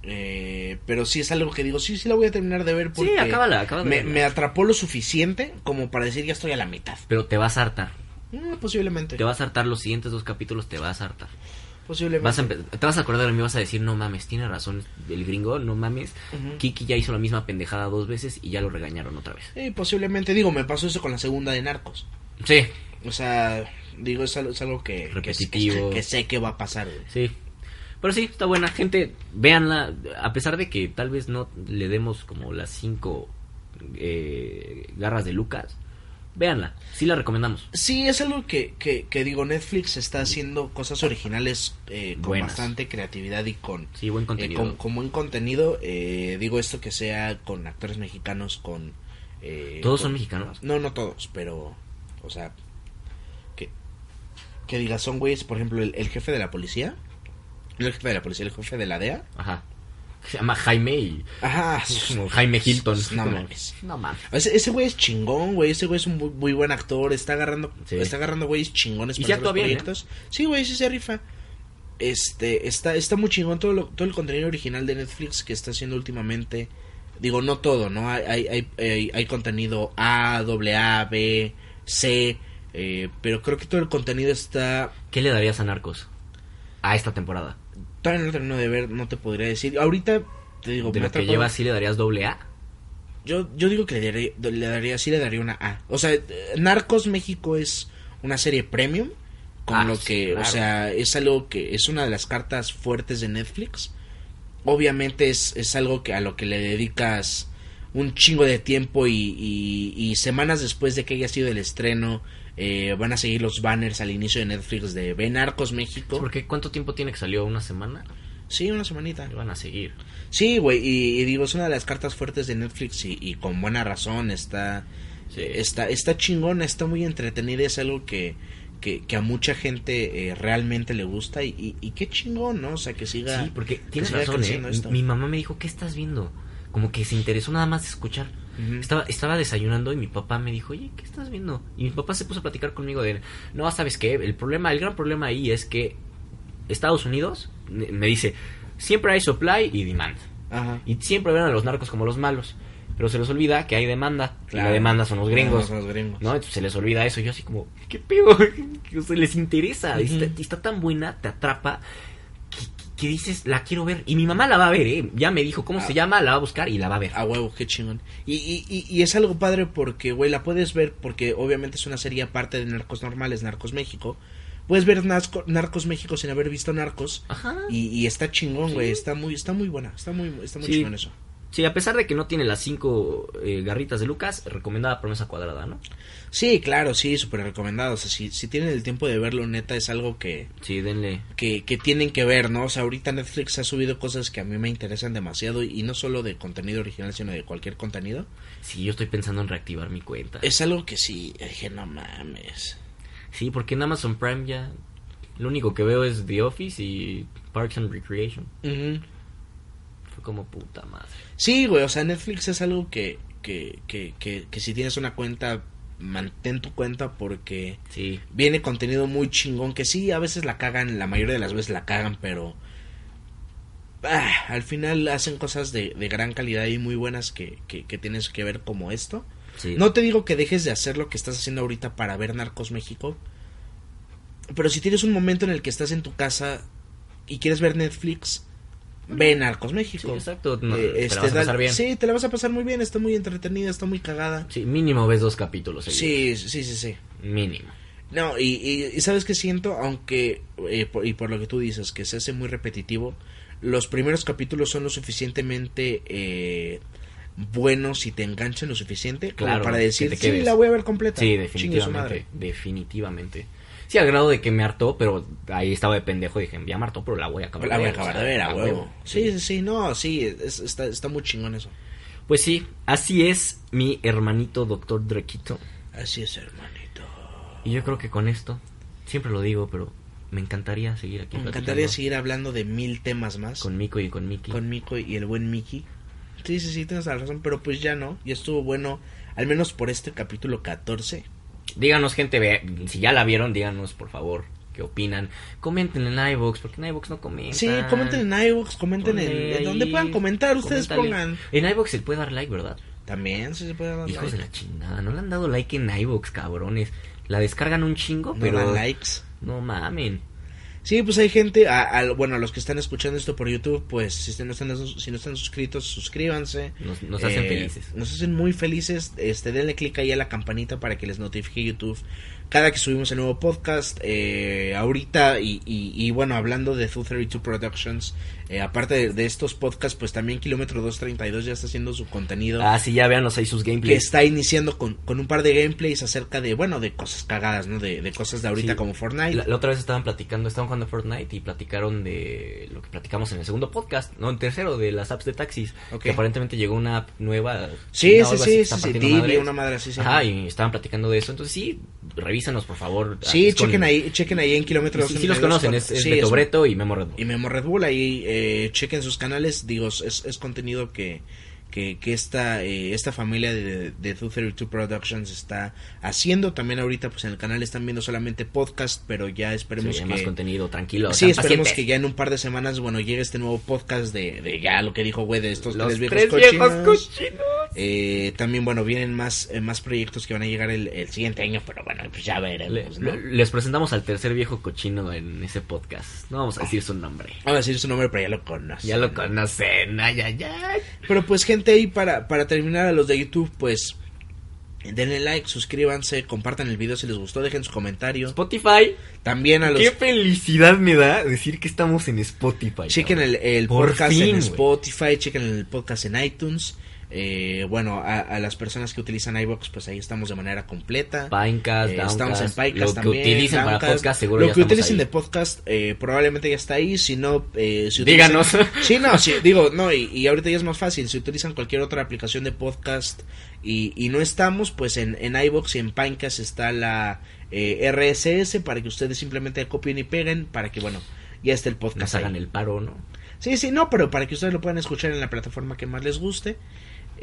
[SPEAKER 1] Eh, pero sí es algo que digo, sí, sí la voy a terminar de ver porque
[SPEAKER 2] Sí, acábala, acábala
[SPEAKER 1] me, me atrapó lo suficiente como para decir ya estoy a la mitad.
[SPEAKER 2] Pero te vas a hartar,
[SPEAKER 1] Eh, posiblemente.
[SPEAKER 2] te vas a hartar los siguientes dos capítulos, te vas a hartar.
[SPEAKER 1] Posiblemente.
[SPEAKER 2] Vas a empe- te vas a acordar de mí, vas a decir, no mames, tiene razón el gringo, no mames. Kiki ya hizo la misma pendejada dos veces y ya lo regañaron otra vez.
[SPEAKER 1] Sí, posiblemente. Digo, me pasó eso con la segunda de Narcos.
[SPEAKER 2] Sí,
[SPEAKER 1] O sea, digo, es algo, es algo que,
[SPEAKER 2] Repetitivo.
[SPEAKER 1] Que, que sé que va a pasar,
[SPEAKER 2] sí. Pero sí, está buena. Gente, véanla. A pesar de que tal vez no le demos como las cinco eh, garras de Lucas, véanla. Sí la recomendamos.
[SPEAKER 1] Sí, es algo que, que, que digo, Netflix está haciendo cosas originales eh, con
[SPEAKER 2] Buenas.
[SPEAKER 1] bastante creatividad y con,
[SPEAKER 2] Sí, buen
[SPEAKER 1] eh,
[SPEAKER 2] contenido.
[SPEAKER 1] con, con buen contenido. Eh, digo esto que sea con actores mexicanos, con... eh,
[SPEAKER 2] ¿Todos
[SPEAKER 1] con-
[SPEAKER 2] son mexicanos?
[SPEAKER 1] No, no todos, pero... O sea, que diga, son güeyes, por ejemplo, el, el jefe de la policía. No el jefe de la policía, el jefe de la DEA.
[SPEAKER 2] Ajá. Se llama Jaime y...
[SPEAKER 1] Ajá.
[SPEAKER 2] Como Jaime Hilton.
[SPEAKER 1] No
[SPEAKER 2] Como-
[SPEAKER 1] mames.
[SPEAKER 2] No mames.
[SPEAKER 1] Ese, ese güey es chingón, güey. Ese güey es un muy, muy buen actor. Está agarrando,
[SPEAKER 2] Sí.
[SPEAKER 1] está agarrando güeyes chingones
[SPEAKER 2] Y
[SPEAKER 1] para
[SPEAKER 2] sí
[SPEAKER 1] hacer los
[SPEAKER 2] bien, ¿eh?
[SPEAKER 1] Sí, güey, sí se rifa. Este, está, está muy chingón todo, lo- todo el contenido original de Netflix que está haciendo últimamente. Digo, no todo, ¿no? Hay, hay, hay, hay- hay contenido A, A, B, C. eh, pero creo que todo el contenido está.
[SPEAKER 2] ¿Qué le darías a Narcos? A esta temporada.
[SPEAKER 1] Todavía no termino de ver, no te podría decir. Ahorita, te digo,
[SPEAKER 2] De lo que lleva, ¿sí le darías doble A?
[SPEAKER 1] Yo, yo digo que le daría, le daría, sí le daría una A. O sea, Narcos México es una serie premium. Con
[SPEAKER 2] Ah,
[SPEAKER 1] lo
[SPEAKER 2] sí,
[SPEAKER 1] que, o sea, es algo que es una de las cartas fuertes de Netflix. Obviamente es, es algo que a lo que le dedicas un chingo de tiempo y, y, y semanas después de que haya sido el estreno eh, van a seguir los banners al inicio de Netflix de Ve Narcos México.
[SPEAKER 2] Porque ¿cuánto tiempo tiene que salió? ¿Una semana?
[SPEAKER 1] Sí, una semanita.
[SPEAKER 2] Le van a seguir.
[SPEAKER 1] Sí, güey, y, y digo, es una de las cartas fuertes de Netflix y, y con buena razón está,
[SPEAKER 2] Sí.
[SPEAKER 1] eh, está, está chingona, está muy entretenida, es algo que, que, que a mucha gente eh, realmente le gusta y, y, y qué chingón, ¿no? O sea, que siga...
[SPEAKER 2] Sí, porque
[SPEAKER 1] que
[SPEAKER 2] tienes razón, ¿eh?
[SPEAKER 1] esto.
[SPEAKER 2] Mi mamá me dijo, ¿qué estás viendo? Como que se interesó nada más de escuchar. Estaba, estaba desayunando y mi papá me dijo, oye, ¿qué estás viendo? Y mi papá se puso a platicar conmigo de, no, ¿sabes qué? El problema, el gran problema ahí es que Estados Unidos me dice, siempre hay supply y demand.
[SPEAKER 1] Ajá.
[SPEAKER 2] Y siempre ven a los narcos como los malos. Pero se les olvida que hay demanda. Y la demanda son los gringos.
[SPEAKER 1] Son los gringos.
[SPEAKER 2] ¿No? Entonces se les olvida eso. Yo así como, ¿qué pedo? <laughs> O sea, les interesa. Está, está tan buena, te atrapa, que, dices, la quiero ver. Y mi mamá la va a ver, ¿eh? Ya me dijo cómo
[SPEAKER 1] Ah.
[SPEAKER 2] se llama, la va a buscar y la va a ver.
[SPEAKER 1] A huevo, qué chingón. Y, y, y, y es algo padre porque, güey, la puedes ver porque obviamente es una serie aparte de Narcos Normales, Narcos México. Puedes ver Narco- Narcos México sin haber visto Narcos.
[SPEAKER 2] Ajá.
[SPEAKER 1] Y, y está chingón,
[SPEAKER 2] Sí.
[SPEAKER 1] güey. Está muy, está muy buena. Está muy, está muy
[SPEAKER 2] Sí.
[SPEAKER 1] chingón eso.
[SPEAKER 2] Sí, a pesar de que no tiene las cinco eh, garritas de Lucas, recomendada promesa cuadrada, ¿no?
[SPEAKER 1] Sí, claro, sí, súper recomendado. O sea, si, si tienen el tiempo de verlo, neta, es algo que,
[SPEAKER 2] Sí, denle.
[SPEAKER 1] que, que tienen que ver, ¿no? O sea, ahorita Netflix ha subido cosas que a mí me interesan demasiado y no solo de contenido original, sino de cualquier contenido.
[SPEAKER 2] Sí, yo estoy pensando en reactivar mi cuenta.
[SPEAKER 1] Es algo que sí, dije, no mames.
[SPEAKER 2] Sí, porque en Amazon Prime ya lo único que veo es The Office y Parks and Recreation. Fue como puta madre.
[SPEAKER 1] Sí, güey, o sea, Netflix es algo que, que, que, que, que si tienes una cuenta, mantén tu cuenta porque
[SPEAKER 2] Sí,
[SPEAKER 1] viene contenido muy chingón que sí, a veces la cagan, la mayoría de las veces la cagan, pero ah, al final hacen cosas de, de gran calidad y muy buenas que, que, que tienes que ver como esto.
[SPEAKER 2] sí.
[SPEAKER 1] No te digo que dejes de hacer lo que estás haciendo ahorita para ver Narcos México, pero si tienes un momento en el que estás en tu casa y quieres ver Netflix, ve Narcos
[SPEAKER 2] Sí,
[SPEAKER 1] México.
[SPEAKER 2] exacto. No,
[SPEAKER 1] Eh,
[SPEAKER 2] te
[SPEAKER 1] este,
[SPEAKER 2] la vas a pasar bien. Sí.
[SPEAKER 1] Sí, te la vas a pasar muy bien, está muy entretenida, está muy cagada.
[SPEAKER 2] mínimo ves dos capítulos. seguidos.
[SPEAKER 1] Sí, sí, sí, sí.
[SPEAKER 2] Mínimo.
[SPEAKER 1] No, y, y, y sabes que siento, aunque, eh, por- y por lo que tú dices, que se hace muy repetitivo, los primeros capítulos son lo suficientemente eh, buenos y te enganchan lo suficiente como para
[SPEAKER 2] que
[SPEAKER 1] decir,
[SPEAKER 2] te
[SPEAKER 1] sí, la voy a ver completa.
[SPEAKER 2] Sí, definitivamente. Definitivamente. Sí, al grado de que me hartó, pero ahí estaba de pendejo. Dije, ya me hartó, pero la voy a acabar
[SPEAKER 1] La voy a acabar de ver, a huevo. Sí, sí, sí, no, sí, es- está, está muy chingón eso.
[SPEAKER 2] Pues sí, así es mi hermanito doctor Drequito.
[SPEAKER 1] Así es, hermanito.
[SPEAKER 2] Y yo creo que con esto, siempre lo digo, pero me encantaría seguir aquí.
[SPEAKER 1] Me encantaría seguir hablando de mil temas más.
[SPEAKER 2] Con Mico y con Miki.
[SPEAKER 1] con Mico y el buen Mickey. Sí, sí, sí, tienes la razón, pero pues ya no. Y estuvo bueno, al menos por este capítulo 14.
[SPEAKER 2] Díganos, gente, ve- si ya la vieron, díganos, por favor, qué opinan. Comenten en iVoox, porque en iVoox no comentan.
[SPEAKER 1] Sí, comenten en iVoox, comenten en, en donde puedan comentar, ustedes
[SPEAKER 2] coméntale.
[SPEAKER 1] pongan.
[SPEAKER 2] En iVoox se puede dar like, ¿verdad?
[SPEAKER 1] También sí se puede dar
[SPEAKER 2] Hijos
[SPEAKER 1] like.
[SPEAKER 2] de la chingada, no le han dado like en iVoox, cabrones. La descargan un chingo,
[SPEAKER 1] No
[SPEAKER 2] pero...
[SPEAKER 1] dan likes.
[SPEAKER 2] No mamen.
[SPEAKER 1] Sí, pues hay gente, a, a- bueno, a los que están escuchando esto por YouTube, pues si no están, si no están suscritos, suscríbanse.
[SPEAKER 2] Nos, nos hacen
[SPEAKER 1] Eh,
[SPEAKER 2] felices.
[SPEAKER 1] Nos hacen muy felices. Este, denle click ahí a la campanita para que les notifique YouTube cada que subimos el nuevo podcast. Eh, ahorita, y, y, y bueno, hablando de 232 Productions, eh, aparte de, de estos podcasts, pues también Kilómetro 232 ya está haciendo su contenido.
[SPEAKER 2] Ah, sí, ya véanos ahí sus
[SPEAKER 1] que
[SPEAKER 2] gameplays.
[SPEAKER 1] está iniciando con, con un par de gameplays acerca de, bueno, de cosas cagadas, ¿no? De, de cosas de ahorita
[SPEAKER 2] Sí.
[SPEAKER 1] como Fortnite.
[SPEAKER 2] La, la otra vez estaban platicando, estaban jugando Fortnite y platicaron de lo que platicamos en el segundo podcast, no, en tercero, de las apps de taxis. Que aparentemente llegó una app nueva.
[SPEAKER 1] Sí, sí, sí,
[SPEAKER 2] que
[SPEAKER 1] sí, sí, una madre así, sí.
[SPEAKER 2] Ajá, y estaban platicando de eso. Entonces sí, revísanos por favor.
[SPEAKER 1] Sí,
[SPEAKER 2] con-
[SPEAKER 1] chequen ahí, chequen ahí en kilómetros.
[SPEAKER 2] Sí, sí los conocen, es, es Beto Breto y Memo Red Bull.
[SPEAKER 1] y Memo Red Bull ahí eh, chequen sus canales digo es, es contenido que que, que esta eh, esta familia de, de 232 Productions está haciendo también ahorita pues en el canal están viendo solamente podcast pero ya esperemos
[SPEAKER 2] Sí,
[SPEAKER 1] que
[SPEAKER 2] más contenido, tranquilo.
[SPEAKER 1] sí esperemos
[SPEAKER 2] pacientes.
[SPEAKER 1] que ya en un par de semanas bueno llegue este nuevo podcast de, de ya lo que dijo güey de estos
[SPEAKER 2] Los
[SPEAKER 1] tres viejos
[SPEAKER 2] tres
[SPEAKER 1] cochinos.
[SPEAKER 2] viejos cochinos.
[SPEAKER 1] Eh, también bueno vienen más eh, más proyectos que van a llegar el, el siguiente año pero bueno pues ya
[SPEAKER 2] Le-
[SPEAKER 1] veremos
[SPEAKER 2] les presentamos al tercer viejo cochino en ese podcast. No vamos a decir su nombre.
[SPEAKER 1] Vamos a decir su nombre pero ya lo conocen
[SPEAKER 2] Ya lo conocen, ay, ay, ay.
[SPEAKER 1] Pero pues gente ahí para, para terminar a los de YouTube pues denle like, suscríbanse, compartan el video si les gustó, dejen su comentario.
[SPEAKER 2] Spotify.
[SPEAKER 1] También a los
[SPEAKER 2] Qué felicidad me da decir que estamos en Spotify.
[SPEAKER 1] chequen el, el podcast
[SPEAKER 2] fin,
[SPEAKER 1] en. Spotify, chequen el podcast en iTunes. Eh, bueno, a, a las personas que utilizan iBox, pues ahí estamos de manera completa.
[SPEAKER 2] Pinecast,
[SPEAKER 1] Eh,
[SPEAKER 2] Downcast,
[SPEAKER 1] estamos en Pinecast
[SPEAKER 2] lo
[SPEAKER 1] también.
[SPEAKER 2] que utilicen para podcast seguro
[SPEAKER 1] Lo
[SPEAKER 2] ya
[SPEAKER 1] que utilicen
[SPEAKER 2] ahí.
[SPEAKER 1] de podcast eh, probablemente ya está ahí. Si no, eh, si utilizan-
[SPEAKER 2] Díganos. <laughs>
[SPEAKER 1] Sí, no, sí, digo, no, y, y ahorita ya es más fácil. Si utilizan cualquier otra aplicación de podcast y, y no estamos, pues en, en iBox y en Pinecast está la eh, RSS para que ustedes simplemente copien y peguen para que, bueno, ya esté el podcast.
[SPEAKER 2] Nos
[SPEAKER 1] ahí.
[SPEAKER 2] hagan el paro, ¿no?
[SPEAKER 1] Sí, sí, no, pero para que ustedes lo puedan escuchar en la plataforma que más les guste.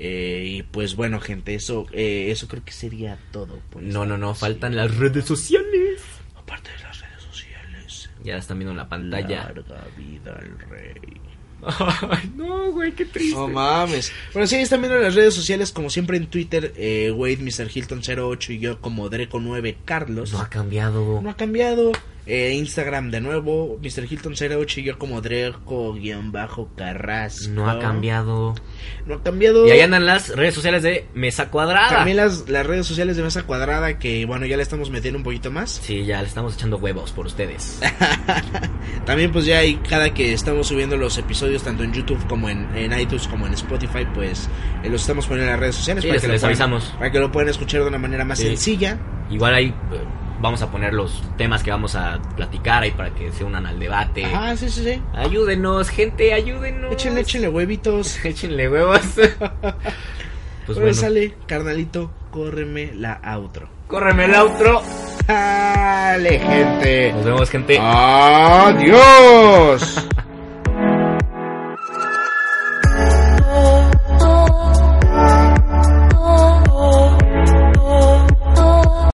[SPEAKER 1] Eh, y pues bueno, gente, eso eh, eso creo que sería todo. por
[SPEAKER 2] No, no, no, faltan las redes sociales.
[SPEAKER 1] Aparte de las redes sociales.
[SPEAKER 2] Ya están viendo en la pantalla.
[SPEAKER 1] Larga vida al rey. <laughs>
[SPEAKER 2] Ay, no, güey, qué triste.
[SPEAKER 1] No mames. Bueno, sí, están viendo las redes sociales, como siempre en Twitter, eh, Wade, Mr. Hilton 08 y yo como Dreco9 Carlos.
[SPEAKER 2] No ha cambiado.
[SPEAKER 1] No ha cambiado. Eh, Instagram de nuevo, Mr. Hilton 08 y yo como Dreco-Carrasco.
[SPEAKER 2] No ha cambiado.
[SPEAKER 1] No ha cambiado.
[SPEAKER 2] Y ahí andan las redes sociales de Mesa Cuadrada.
[SPEAKER 1] También las, las redes sociales de Mesa Cuadrada, que bueno, ya le estamos metiendo un poquito más.
[SPEAKER 2] Sí, ya le estamos echando huevos por ustedes. <laughs>
[SPEAKER 1] También pues ya hay cada que estamos subiendo los episodios tanto en YouTube como en, en iTunes como en Spotify, pues eh, los estamos poniendo en las redes sociales
[SPEAKER 2] Sí,
[SPEAKER 1] para,
[SPEAKER 2] les-
[SPEAKER 1] que
[SPEAKER 2] les
[SPEAKER 1] puedan-
[SPEAKER 2] avisamos.
[SPEAKER 1] para que lo puedan escuchar de una manera más
[SPEAKER 2] Sí.
[SPEAKER 1] sencilla.
[SPEAKER 2] Igual ahí eh, vamos a poner los temas que vamos a platicar ahí para que se unan al debate.
[SPEAKER 1] Ajá, sí, sí, sí.
[SPEAKER 2] Ayúdenos, gente, ayúdenos.
[SPEAKER 1] Échenle, échenle huevitos. <laughs>
[SPEAKER 2] Échenle huevos. <laughs>
[SPEAKER 1] pues
[SPEAKER 2] bueno,
[SPEAKER 1] sale, carnalito, córreme la outro.
[SPEAKER 2] córreme el outro.
[SPEAKER 1] Dale, gente.
[SPEAKER 2] Nos vemos, gente.
[SPEAKER 1] Adiós.